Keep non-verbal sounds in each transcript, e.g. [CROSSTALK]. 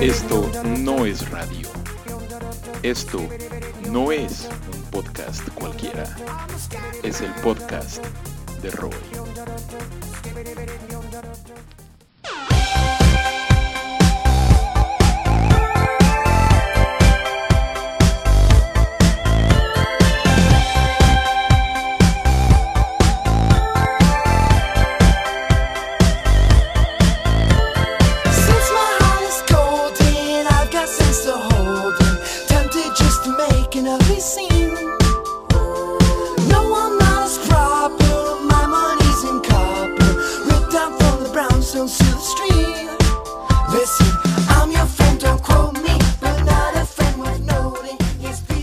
Esto no es radio. Esto no es un podcast cualquiera. Es el podcast de Roy.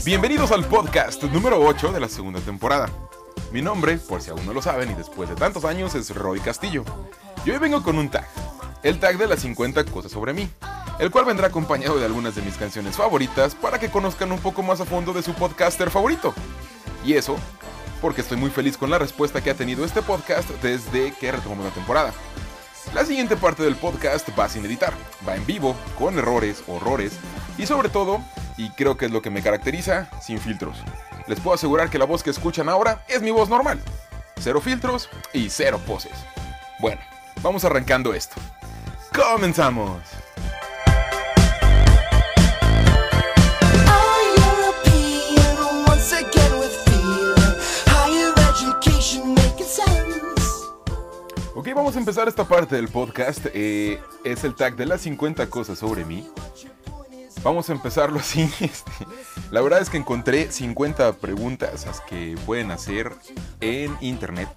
Bienvenidos al podcast número 8 de la segunda temporada. Mi nombre, por si aún no lo saben y después de tantos años, es Roy Castillo. Y hoy vengo con un tag, el tag de las 50 cosas sobre mí, el cual vendrá acompañado de algunas de mis canciones favoritas para que conozcan un poco más a fondo de su podcaster favorito. Y eso, porque estoy muy feliz con la respuesta que ha tenido este podcast desde que retomamos la temporada. La siguiente parte del podcast va sin editar, va en vivo, con errores, horrores y sobre todo, y creo que es lo que me caracteriza, sin filtros. Les puedo asegurar que la voz que escuchan ahora es mi voz normal. Cero filtros y cero poses. Bueno, vamos arrancando esto. ¡Comenzamos! Ok, vamos a empezar esta parte del podcast. eh, es el tag de las 50 cosas sobre mí. Vamos a empezarlo así. [LAUGHS] este, la verdad es que encontré 50 preguntas que pueden hacer en internet.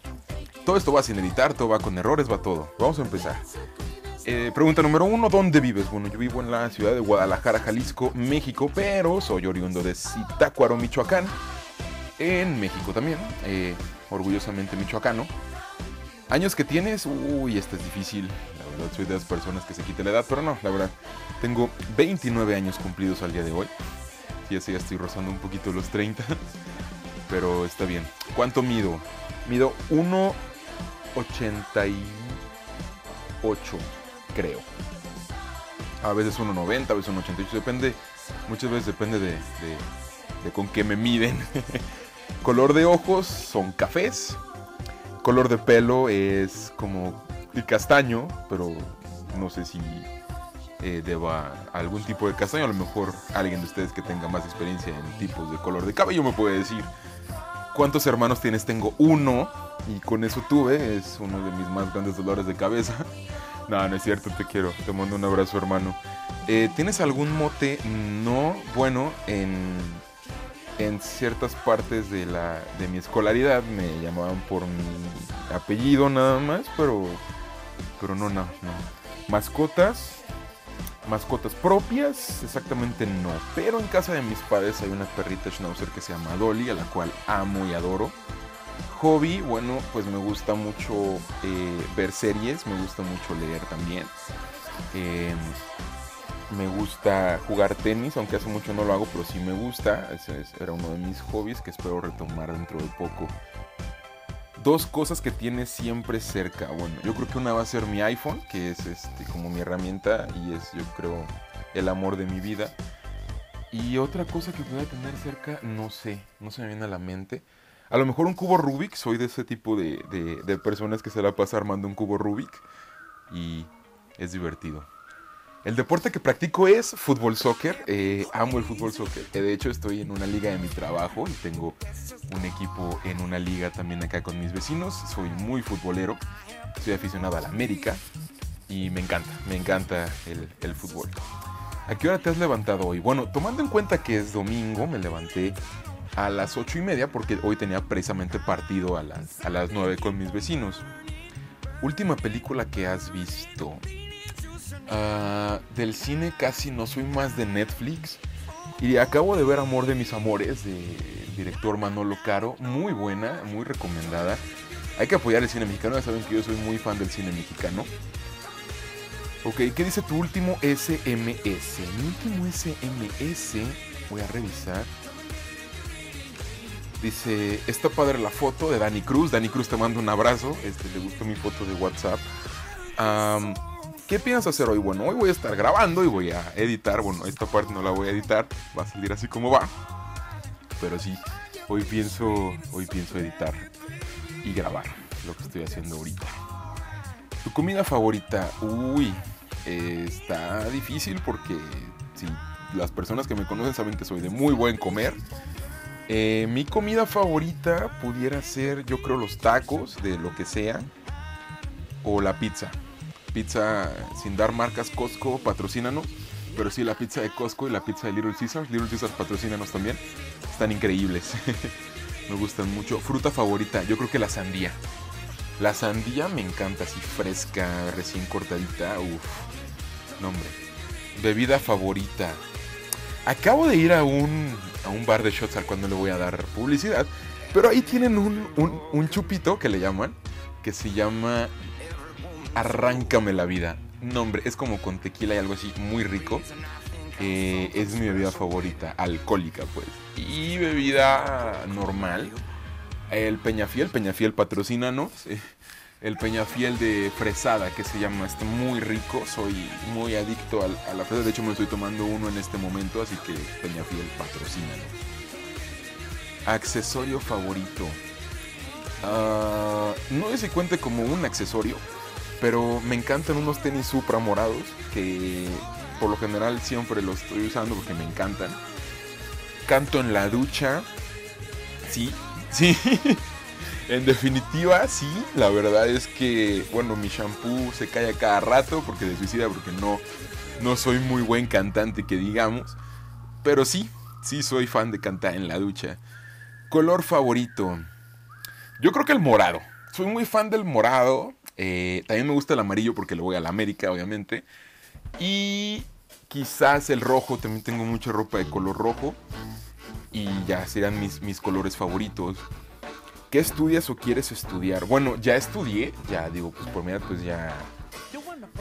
Todo esto va sin editar, todo va con errores, va todo. Vamos a empezar. Eh, pregunta número uno, ¿dónde vives? Bueno, yo vivo en la ciudad de Guadalajara, Jalisco, México, pero soy oriundo de Zitácuaro, Michoacán, en México también, eh, orgullosamente michoacano. Años que tienes, uy, esta es difícil. Soy de las personas que se quite la edad, pero no, la verdad, tengo 29 años cumplidos al día de hoy. Sí, así ya estoy rozando un poquito los 30, [LAUGHS] pero está bien. ¿Cuánto mido? Mido 1,88, creo. A veces 1,90, a veces 1,88, depende, muchas veces depende de, de- de con qué me miden. [LAUGHS] Color de ojos son cafés, color de pelo es como el castaño, pero no sé si eh, deba algún tipo de castaño. A lo mejor alguien de ustedes que tenga más experiencia en tipos de color de cabello me puede decir. ¿Cuántos hermanos tienes? Tengo uno y con eso tuve. Es uno de mis más grandes dolores de cabeza. [LAUGHS] No, no es cierto, te quiero. Te mando un abrazo, hermano. Eh, ¿Tienes algún mote? No, bueno, en, en ciertas partes de, la, de mi escolaridad me llamaban por mi apellido nada más, pero, pero no, no, no. Mascotas, mascotas propias, exactamente no. Pero en casa de mis padres hay una perrita schnauzer que se llama Dolly, a la cual amo y adoro. Hobby, bueno, pues me gusta mucho eh, ver series, me gusta mucho leer también. Eh, me gusta jugar tenis, aunque hace mucho no lo hago, pero sí me gusta. Era uno de mis hobbies que espero retomar dentro de poco. Dos cosas que tienes siempre cerca. Bueno, yo creo que una va a ser mi iPhone, que es este como mi herramienta y es yo creo el amor de mi vida. Y otra cosa que pueda tener cerca, no sé, no se me viene a la mente. A lo mejor un cubo Rubik, soy de ese tipo de, de- de personas que se la pasa armando un cubo Rubik y es divertido. El deporte que practico es fútbol soccer. eh, amo el fútbol soccer. que de hecho, estoy en una liga de mi trabajo y tengo un equipo en una liga también acá con mis vecinos. Soy muy futbolero. Soy aficionado a la América y me encanta, me encanta el, fútbol. ¿A qué hora te has levantado hoy? Bueno, tomando en cuenta que es domingo, me levanté a las ocho y media porque hoy tenía precisamente partido a las, a las 9 con mis vecinos. Última película que has visto. Ah, del cine casi no soy más de Netflix. Y acabo de ver Amor de mis amores de director Manolo Caro. Muy buena, muy recomendada. Hay que apoyar el cine mexicano. Ya saben que yo soy muy fan del cine mexicano. Ok, ¿qué dice tu último SMS? Mi último SMS, voy a revisar. Dice, está padre la foto de Dani Cruz. Dani Cruz te mando un abrazo. Este, le gustó mi foto de WhatsApp. ¿Qué piensas hacer hoy? Bueno, hoy voy a estar grabando y voy a editar. Bueno, esta parte no la voy a editar. Va a salir así como va. Pero sí, hoy pienso, hoy pienso editar y grabar lo que estoy haciendo ahorita. ¿Tu comida favorita? Uy, está difícil porque si las personas que me conocen saben que soy de muy buen comer. Eh, mi comida favorita pudiera ser, yo creo, los tacos de lo que sea o la pizza. Pizza sin dar marcas Costco, patrocínanos. Pero sí, la pizza de Costco y la pizza de Little Caesars. Little Caesars patrocínanos también. Están increíbles. [LAUGHS] me gustan mucho. Fruta favorita, yo creo que la sandía. La sandía me encanta, así fresca, recién cortadita. Uf, no hombre. Bebida favorita. Acabo de ir a un, a un bar de shots al le voy a dar publicidad. Pero ahí tienen un, un- un chupito que le llaman. Que se llama Arráncame la vida. No, hombre, es como con tequila y algo así muy rico. Es mi bebida favorita, alcohólica, pues. Y bebida normal. El Peñafiel, Peñafiel patrocínanos. eh, El Peñafiel de fresada, que se llama, está muy rico. Soy muy adicto a, la fresa. De hecho, me estoy tomando uno en este momento, así que Peñafiel patrocínanos. Accesorio favorito. Ah, no sé si cuente como un accesorio, pero me encantan unos tenis Supra morados que por lo general siempre los estoy usando porque me encantan. Canto en la ducha. Sí, [LAUGHS] sí. en definitiva, sí. La verdad es que, bueno, mi shampoo se cae a cada rato porque de suicida, porque no, no soy muy buen cantante, que digamos. Pero sí, sí soy fan de cantar en la ducha. Color favorito. Yo creo que el morado. Soy muy fan del morado. Eh, también me gusta el amarillo porque le voy a la América, obviamente. Y quizás el rojo. También tengo mucha ropa de color rojo. Y ya serán mis, mis colores favoritos. ¿Qué estudias o quieres estudiar? Bueno, ya estudié. Ya digo, pues por edad, pues ya.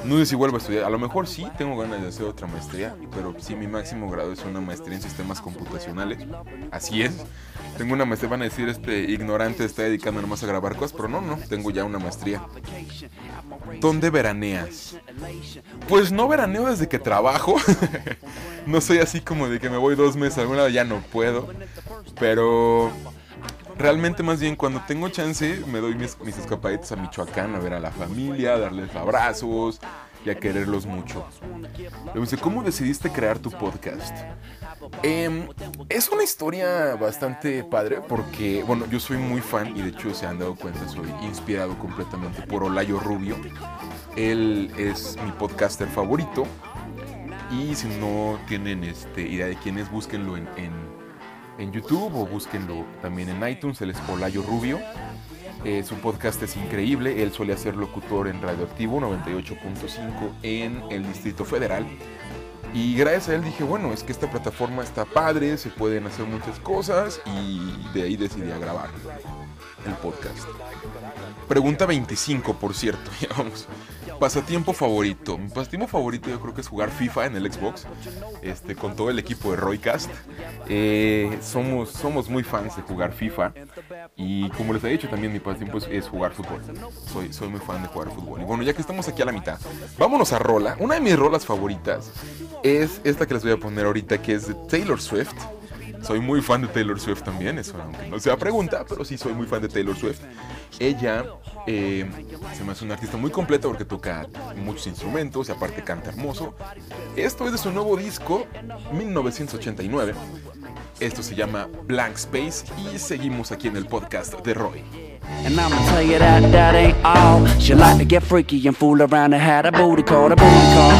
No sé si vuelvo a estudiar. A lo mejor sí, tengo ganas de hacer otra maestría. Pero sí, mi máximo grado es una maestría en sistemas computacionales. Así es. Tengo una maestría, van a decir, este ignorante está dedicando nomás a grabar cosas, pero no, no, tengo ya una maestría. ¿Dónde veraneas? Pues no veraneo desde que trabajo. [LAUGHS] no soy así como de que me voy dos meses a alguna lado, ya no puedo. Pero realmente más bien cuando tengo chance me doy mis, mis escapaditas a Michoacán a ver a la familia, a darles abrazos y a quererlos mucho. Me dice, ¿cómo decidiste crear tu podcast? Em, es una historia bastante padre porque, bueno, yo soy muy fan y de hecho se han dado cuenta, soy inspirado completamente por Olayo Rubio. Él es mi podcaster favorito y si no tienen este, idea de quién es, búsquenlo en, en, en YouTube o búsquenlo también en iTunes, él es Olayo Rubio. Su podcast es increíble, él suele ser locutor en Radioactivo 98.5 en el Distrito Federal. Y gracias a él dije, bueno, es que esta plataforma está padre, se pueden hacer muchas cosas y de ahí decidí a grabar el podcast. Pregunta 25, por cierto, [LAUGHS] ya vamos. Pasatiempo favorito. Mi pasatiempo favorito yo creo que es jugar FIFA en el Xbox. Este, con todo el equipo de Roycast. Eh, somos, somos muy fans de jugar FIFA. Y como les he dicho también, mi pasatiempo es, jugar fútbol. Soy, soy muy fan de jugar fútbol. Y bueno, ya que estamos aquí a la mitad, vámonos a rola. Una de mis rolas favoritas es esta que les voy a poner ahorita, que es de Taylor Swift. Soy muy fan de Taylor Swift también, eso aunque no sea pregunta, pero sí soy muy fan de Taylor Swift. Ella eh, se me hace una artista muy completa porque toca muchos instrumentos y aparte canta hermoso. Esto es de su nuevo disco, 1989. Esto se llama Blank Space y seguimos aquí en el podcast de Roy. And I'ma tell you that that ain't all. She like to get freaky and fool around and had a booty call, a booty call.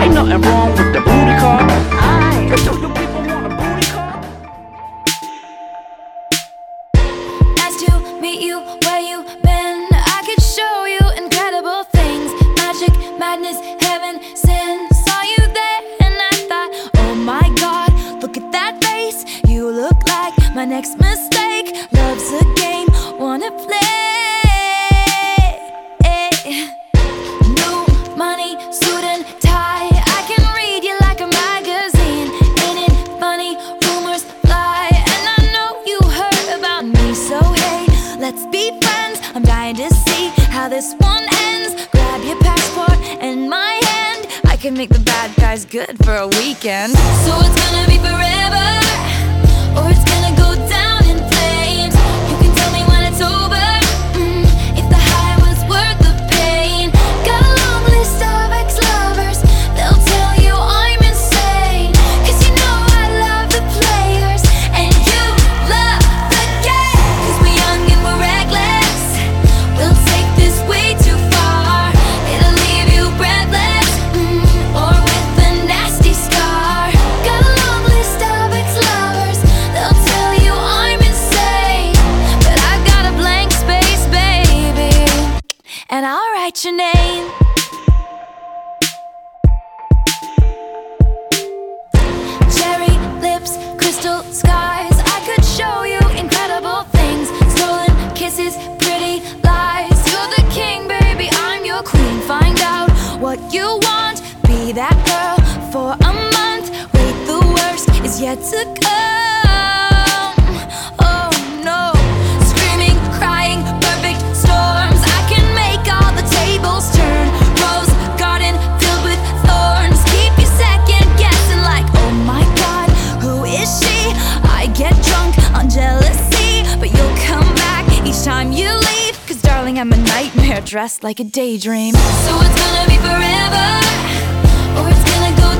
Ain't nothing wrong with the booty call. Next mistake. I'm a nightmare dressed like a daydream. So it's gonna be forever, or it's gonna go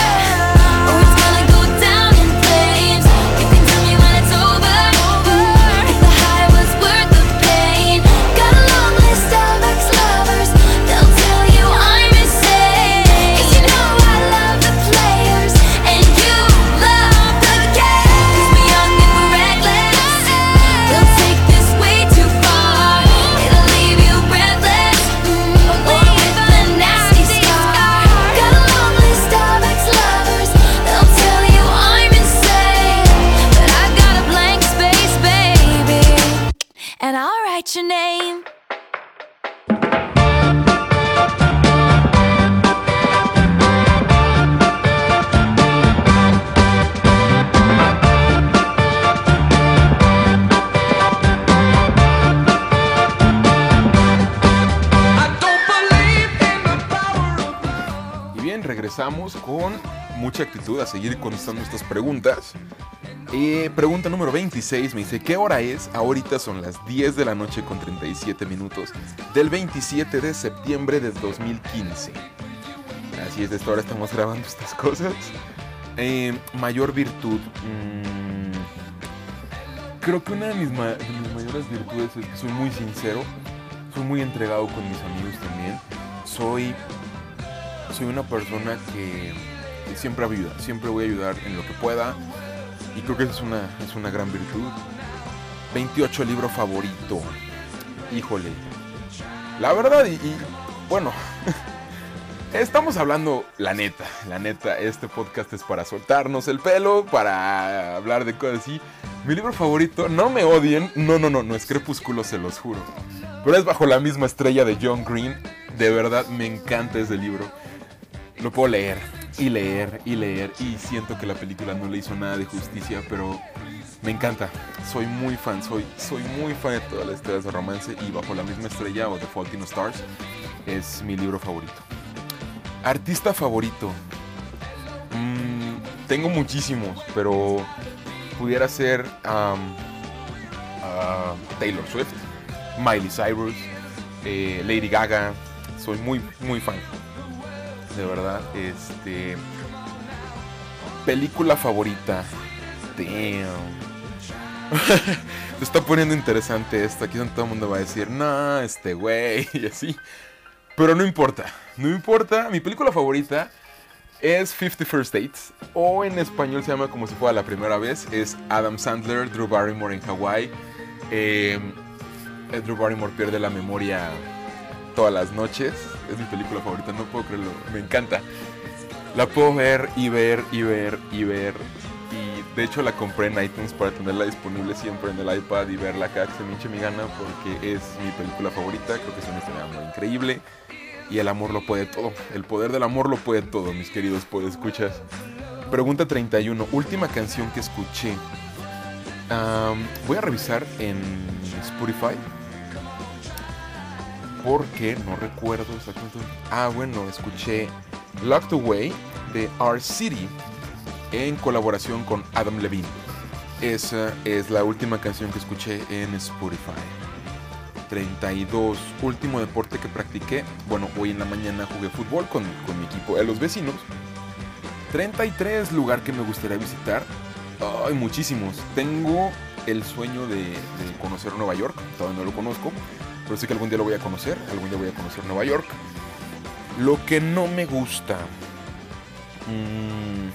Regresamos con mucha actitud a seguir contestando estas preguntas. Eh, pregunta número 26 me dice, ¿qué hora es? Ahorita son las 10 de la noche con 37 minutos del 27 de septiembre de 2015. Así es, de esta hora estamos grabando estas cosas. Eh, mayor virtud. mm, creo que una de mis, de mis mayores virtudes es que soy muy sincero. Soy muy entregado con mis amigos también. Soy soy una persona que, siempre ayuda, siempre voy a ayudar en lo que pueda y creo que esa es una, es una gran virtud. 28 libro favorito. Híjole. La verdad, y, y, bueno, [LAUGHS] estamos hablando la neta, la neta, este podcast es para soltarnos el pelo, para hablar de cosas así. Mi libro favorito, no me odien, no, no, no, no es Crepúsculo, se los juro. Pero es bajo la misma estrella de John Green. De verdad, me encanta ese libro lo puedo leer y leer y leer y siento que la película no le hizo nada de justicia, pero me encanta. Soy muy fan, soy, soy muy fan de todas las historias de romance y Bajo la misma estrella o The Fault in Stars es mi libro favorito. Artista favorito. Mm, tengo muchísimos, pero pudiera ser Taylor Swift, Miley Cyrus, eh, Lady Gaga, soy muy, muy fan. De verdad, este. Película favorita. Damn. [LAUGHS] Se está poniendo interesante esto. Aquí todo el mundo va a decir, no, este güey, [LAUGHS] y así. Pero no importa, no importa. Mi película favorita es 50 First Dates, o en español se llama como si fuera la primera vez. Es Adam Sandler, Drew Barrymore en Hawái. Eh, Drew Barrymore pierde la memoria todas las noches. Es mi película favorita, no puedo creerlo. Me encanta. La puedo ver y ver y ver y ver. Y de hecho la compré en iTunes para tenerla disponible siempre en el iPad y verla cada que se me hinche mi gana porque es mi película favorita. Creo que es una historia muy increíble. Y el amor lo puede todo. El poder del amor lo puede todo, mis queridos escuchas. Pregunta 31. Última canción que escuché. Voy a revisar en Spotify. Porque no recuerdo exactamente. Ah, bueno, escuché Locked Away de Our City en colaboración con Adam Levine. Esa es la última canción que escuché en Spotify. 32. Último deporte que practiqué. Bueno, hoy en la mañana jugué fútbol con, con mi equipo de los vecinos. 33. Lugar que me gustaría visitar. Ay, muchísimos. Tengo el sueño de, de conocer Nueva York. Todavía no lo conozco. Pero sé que algún día lo voy a conocer. Algún día voy a conocer Nueva York. Lo que no me gusta. mm,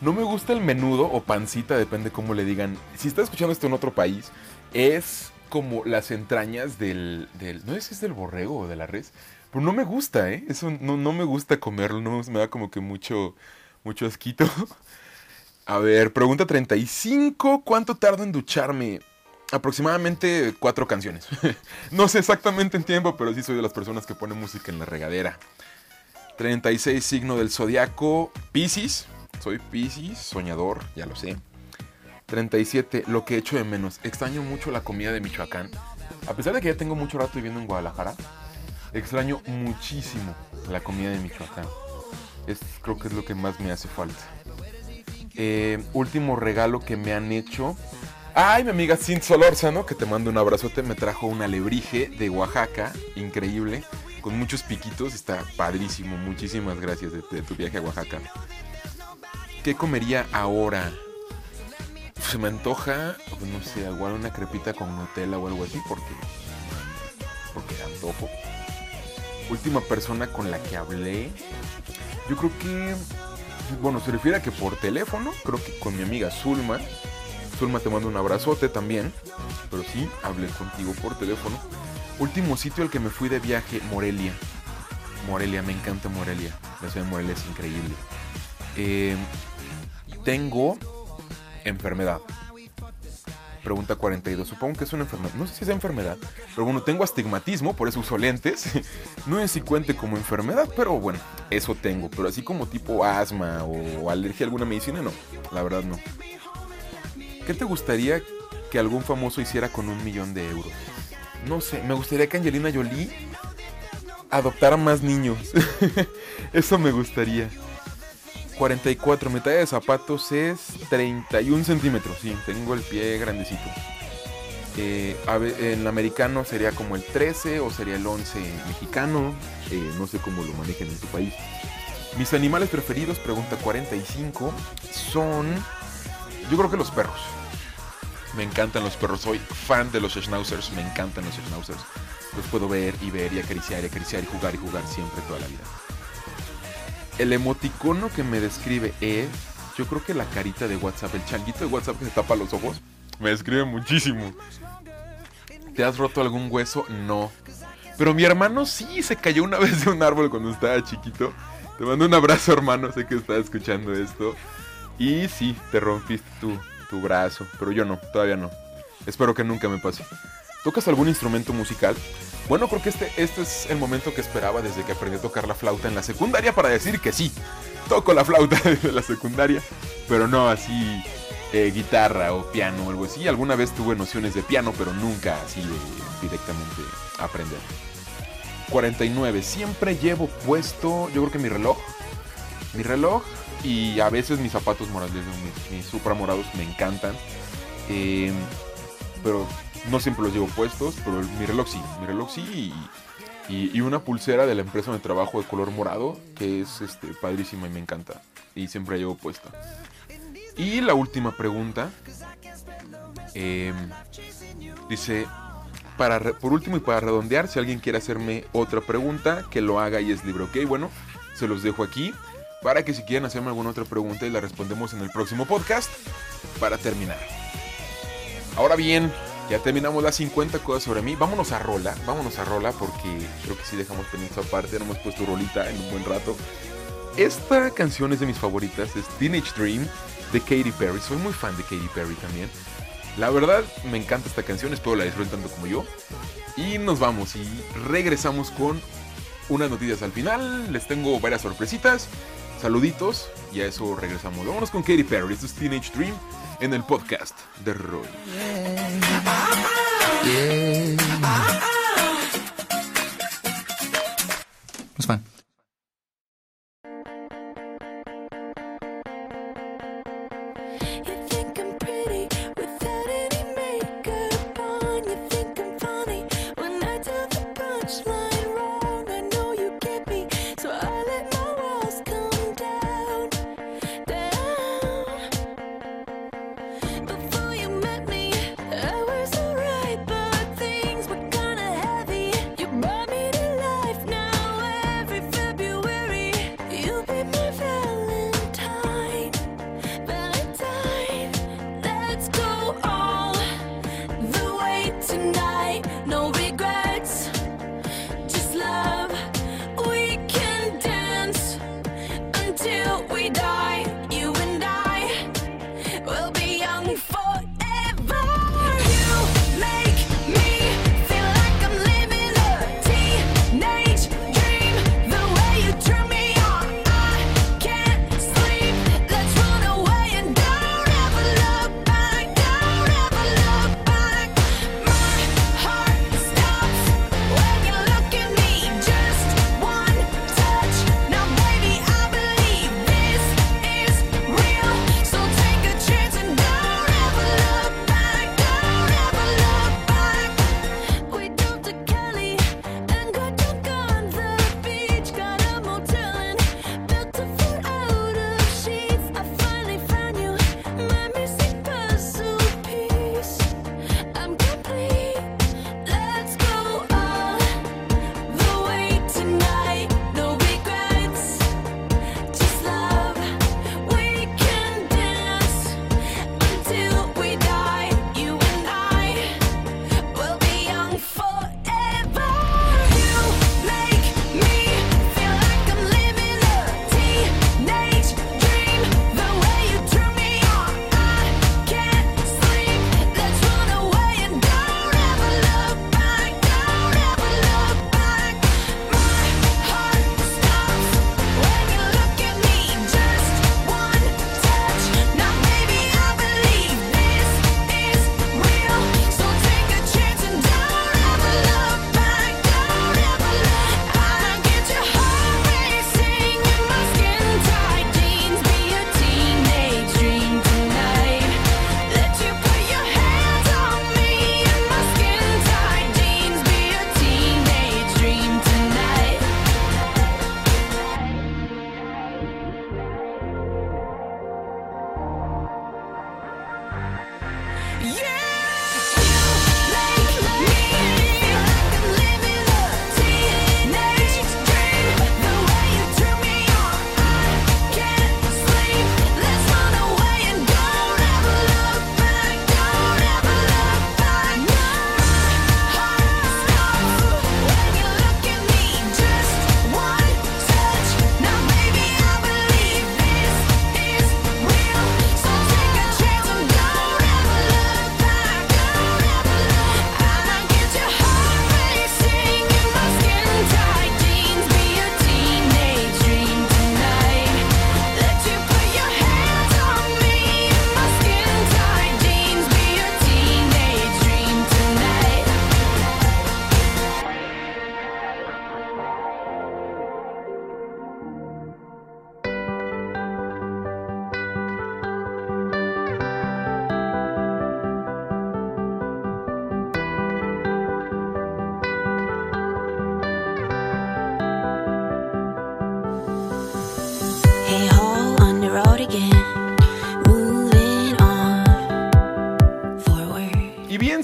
no me gusta el menudo o pancita, depende cómo le digan. Si está escuchando esto en otro país, es como las entrañas del, del- no sé si es del borrego o de la res, pero no me gusta, ¿eh? Eso no, no me gusta comerlo, no me da como que mucho, mucho asquito. [LAUGHS] A ver, pregunta 35, ¿cuánto tardo en ducharme? Aproximadamente cuatro canciones. [LAUGHS] no sé exactamente en tiempo, pero sí soy de las personas que ponen música en la regadera. 36, signo del zodiaco, Piscis. Soy Piscis, soñador, ya lo sé. 37, lo que echo de menos. Extraño mucho la comida de Michoacán. A pesar de que ya tengo mucho rato viviendo en Guadalajara, extraño muchísimo la comida de Michoacán. Es, creo que es lo que más me hace falta. Eh, último regalo que me han hecho. Ay, mi amiga Cindy Solórzano, que te mando un abrazote, me trajo un alebrije de Oaxaca, increíble, con muchos piquitos, está padrísimo. Muchísimas gracias de, tu viaje a Oaxaca. ¿Qué comería ahora? Se me antoja, pues, no sé, igual una crepita con Nutella o algo así, porque. Porque antojo. Última persona con la que hablé. Yo creo que. Bueno, se refiere a que por teléfono, creo que con mi amiga Zulma. Zulma te mando un abrazote también. Pero sí, hablé contigo por teléfono. Último sitio al que me fui de viaje, Morelia. Morelia, me encanta Morelia. La ciudad de Morelia es increíble. Eh, tengo enfermedad. Pregunta 42. Supongo que es una enfermedad. No sé si es enfermedad. Pero bueno, tengo astigmatismo, por eso uso lentes. [LAUGHS] No es si cuente como enfermedad, pero bueno, eso tengo. Pero así como tipo asma o alergia a alguna medicina, no. La verdad no. ¿Qué te gustaría que algún famoso hiciera con un millón de euros? No sé, me gustaría que Angelina Jolie adoptara más niños. [LAUGHS] Eso me gustaría. 44, mi talla de zapatos es 31 centímetros. Sí, tengo el pie grandecito. Eh, en americano sería como el 13 o sería el 11 mexicano. Eh, no sé cómo lo manejen en tu país. Mis animales preferidos, pregunta 45, son. Yo creo que los perros. Me encantan los perros. Soy fan de los schnauzers. Me encantan los schnauzers. Los puedo ver y ver y acariciar y acariciar y jugar y jugar siempre toda la vida. El emoticono que me describe es. Yo creo que la carita de WhatsApp, el changuito de WhatsApp que se tapa los ojos, me describe muchísimo. ¿Te has roto algún hueso? No. Pero mi hermano sí se cayó una [LAUGHS] vez de un árbol cuando estaba chiquito. Te mando un abrazo, hermano. Sé que estás escuchando esto. Y sí, te rompiste tu, tu brazo. Pero yo no, todavía no. Espero que nunca me pase. ¿Tocas algún instrumento musical? Bueno, creo que este, este es el momento que esperaba desde que aprendí a tocar la flauta en la secundaria para decir que sí. Toco la flauta [LAUGHS] desde la secundaria. Pero no así eh, guitarra o piano o algo así. Alguna vez tuve nociones de piano, pero nunca así directamente aprender. 49. Siempre llevo puesto, yo creo que mi reloj. Mi reloj y a veces mis zapatos morados, mis, mis supra morados me encantan. Eh, pero no siempre los llevo puestos, pero mi reloj sí. Mi reloj sí y, una pulsera de la empresa donde trabajo de color morado, que es este, padrísima y me encanta. Y siempre la llevo puesta. Y la última pregunta. em, dice, para por último y para redondear, si alguien quiere hacerme otra pregunta, que lo haga y es libre, ¿ok? Bueno, se los dejo aquí para que si quieren hacerme alguna otra pregunta y la respondemos en el próximo podcast para terminar. Ahora bien, ya terminamos las 50 cosas sobre mí. Vámonos a rola, vámonos a rola porque creo que sí dejamos pendiente aparte, no hemos puesto rolita en un buen rato. Esta canción es de mis favoritas, es Teenage Dream de Katy Perry. Soy muy fan de Katy Perry también. La verdad, me encanta esta canción, espero la disfruten tanto como yo. Y nos vamos y regresamos con unas noticias al final. Les tengo varias sorpresitas, saluditos y a eso regresamos. Vámonos con Katy Perry, esto es Teenage Dream en el podcast de Roy. It's fine.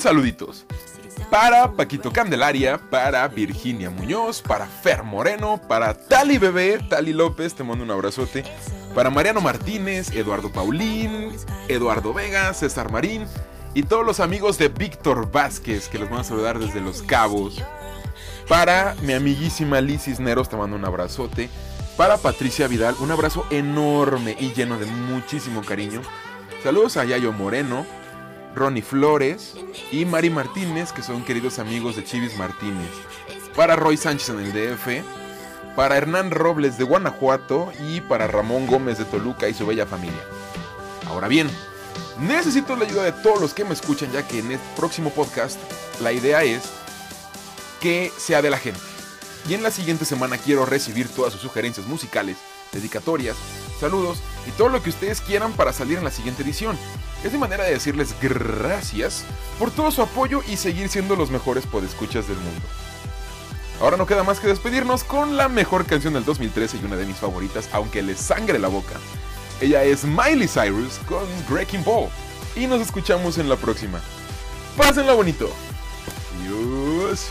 Saluditos. Para Paquito Candelaria, para Virginia Muñoz, para Fer Moreno, para Tali Bebé, Tali López, te mando un abrazote. Para Mariano Martínez, Eduardo Paulín, Eduardo Vega, César Marín y todos los amigos de Víctor Vázquez, que los van a saludar desde Los Cabos. Para mi amiguísima Liz Cisneros, te mando un abrazote. Para Patricia Vidal, un abrazo enorme y lleno de muchísimo cariño. Saludos a Yayo Moreno, Ronnie Flores y Mari Martínez, que son queridos amigos de Chivis Martínez. Para Roy Sánchez en el DF, para Hernán Robles de Guanajuato y para Ramón Gómez de Toluca y su bella familia. Ahora bien, necesito la ayuda de todos los que me escuchan, ya que en el próximo podcast la idea es que sea de la gente. Y en la siguiente semana quiero recibir todas sus sugerencias musicales, dedicatorias, saludos y todo lo que ustedes quieran para salir en la siguiente edición. Es mi manera de decirles gracias por todo su apoyo y seguir siendo los mejores podescuchas del mundo. Ahora no queda más que despedirnos con la mejor canción del 2013 y una de mis favoritas, aunque les sangre la boca. Ella es Miley Cyrus con Breaking Ball. Y nos escuchamos en la próxima. Pásenla bonito. Adiós.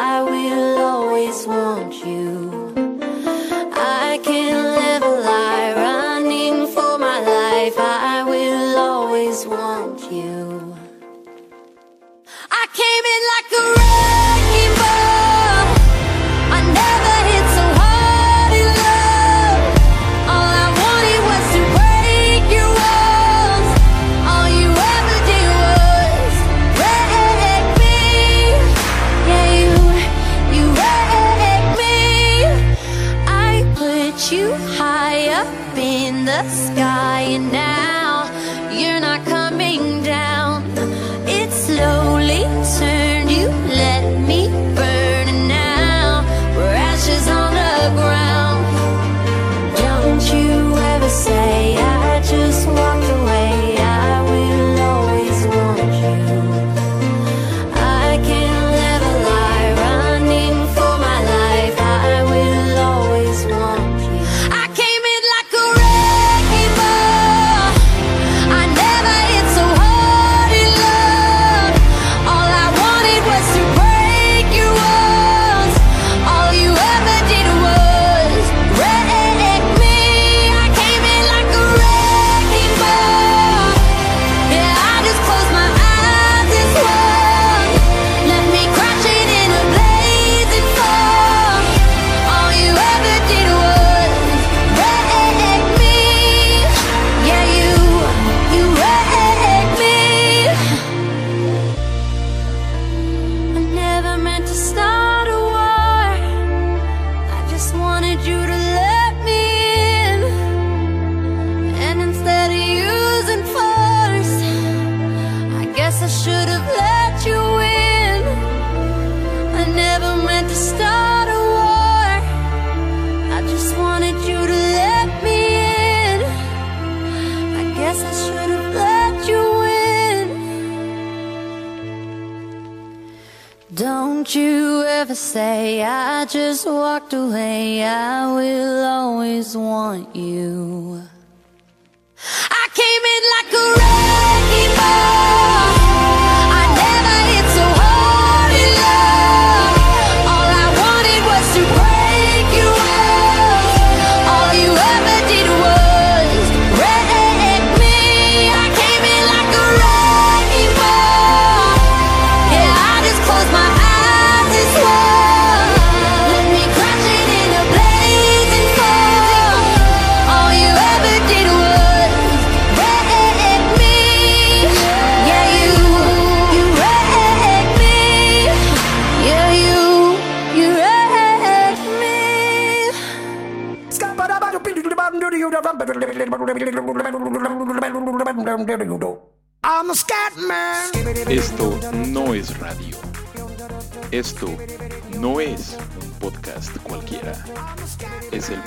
up in the sky, and now you're not coming down.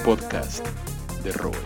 Podcast de Roy.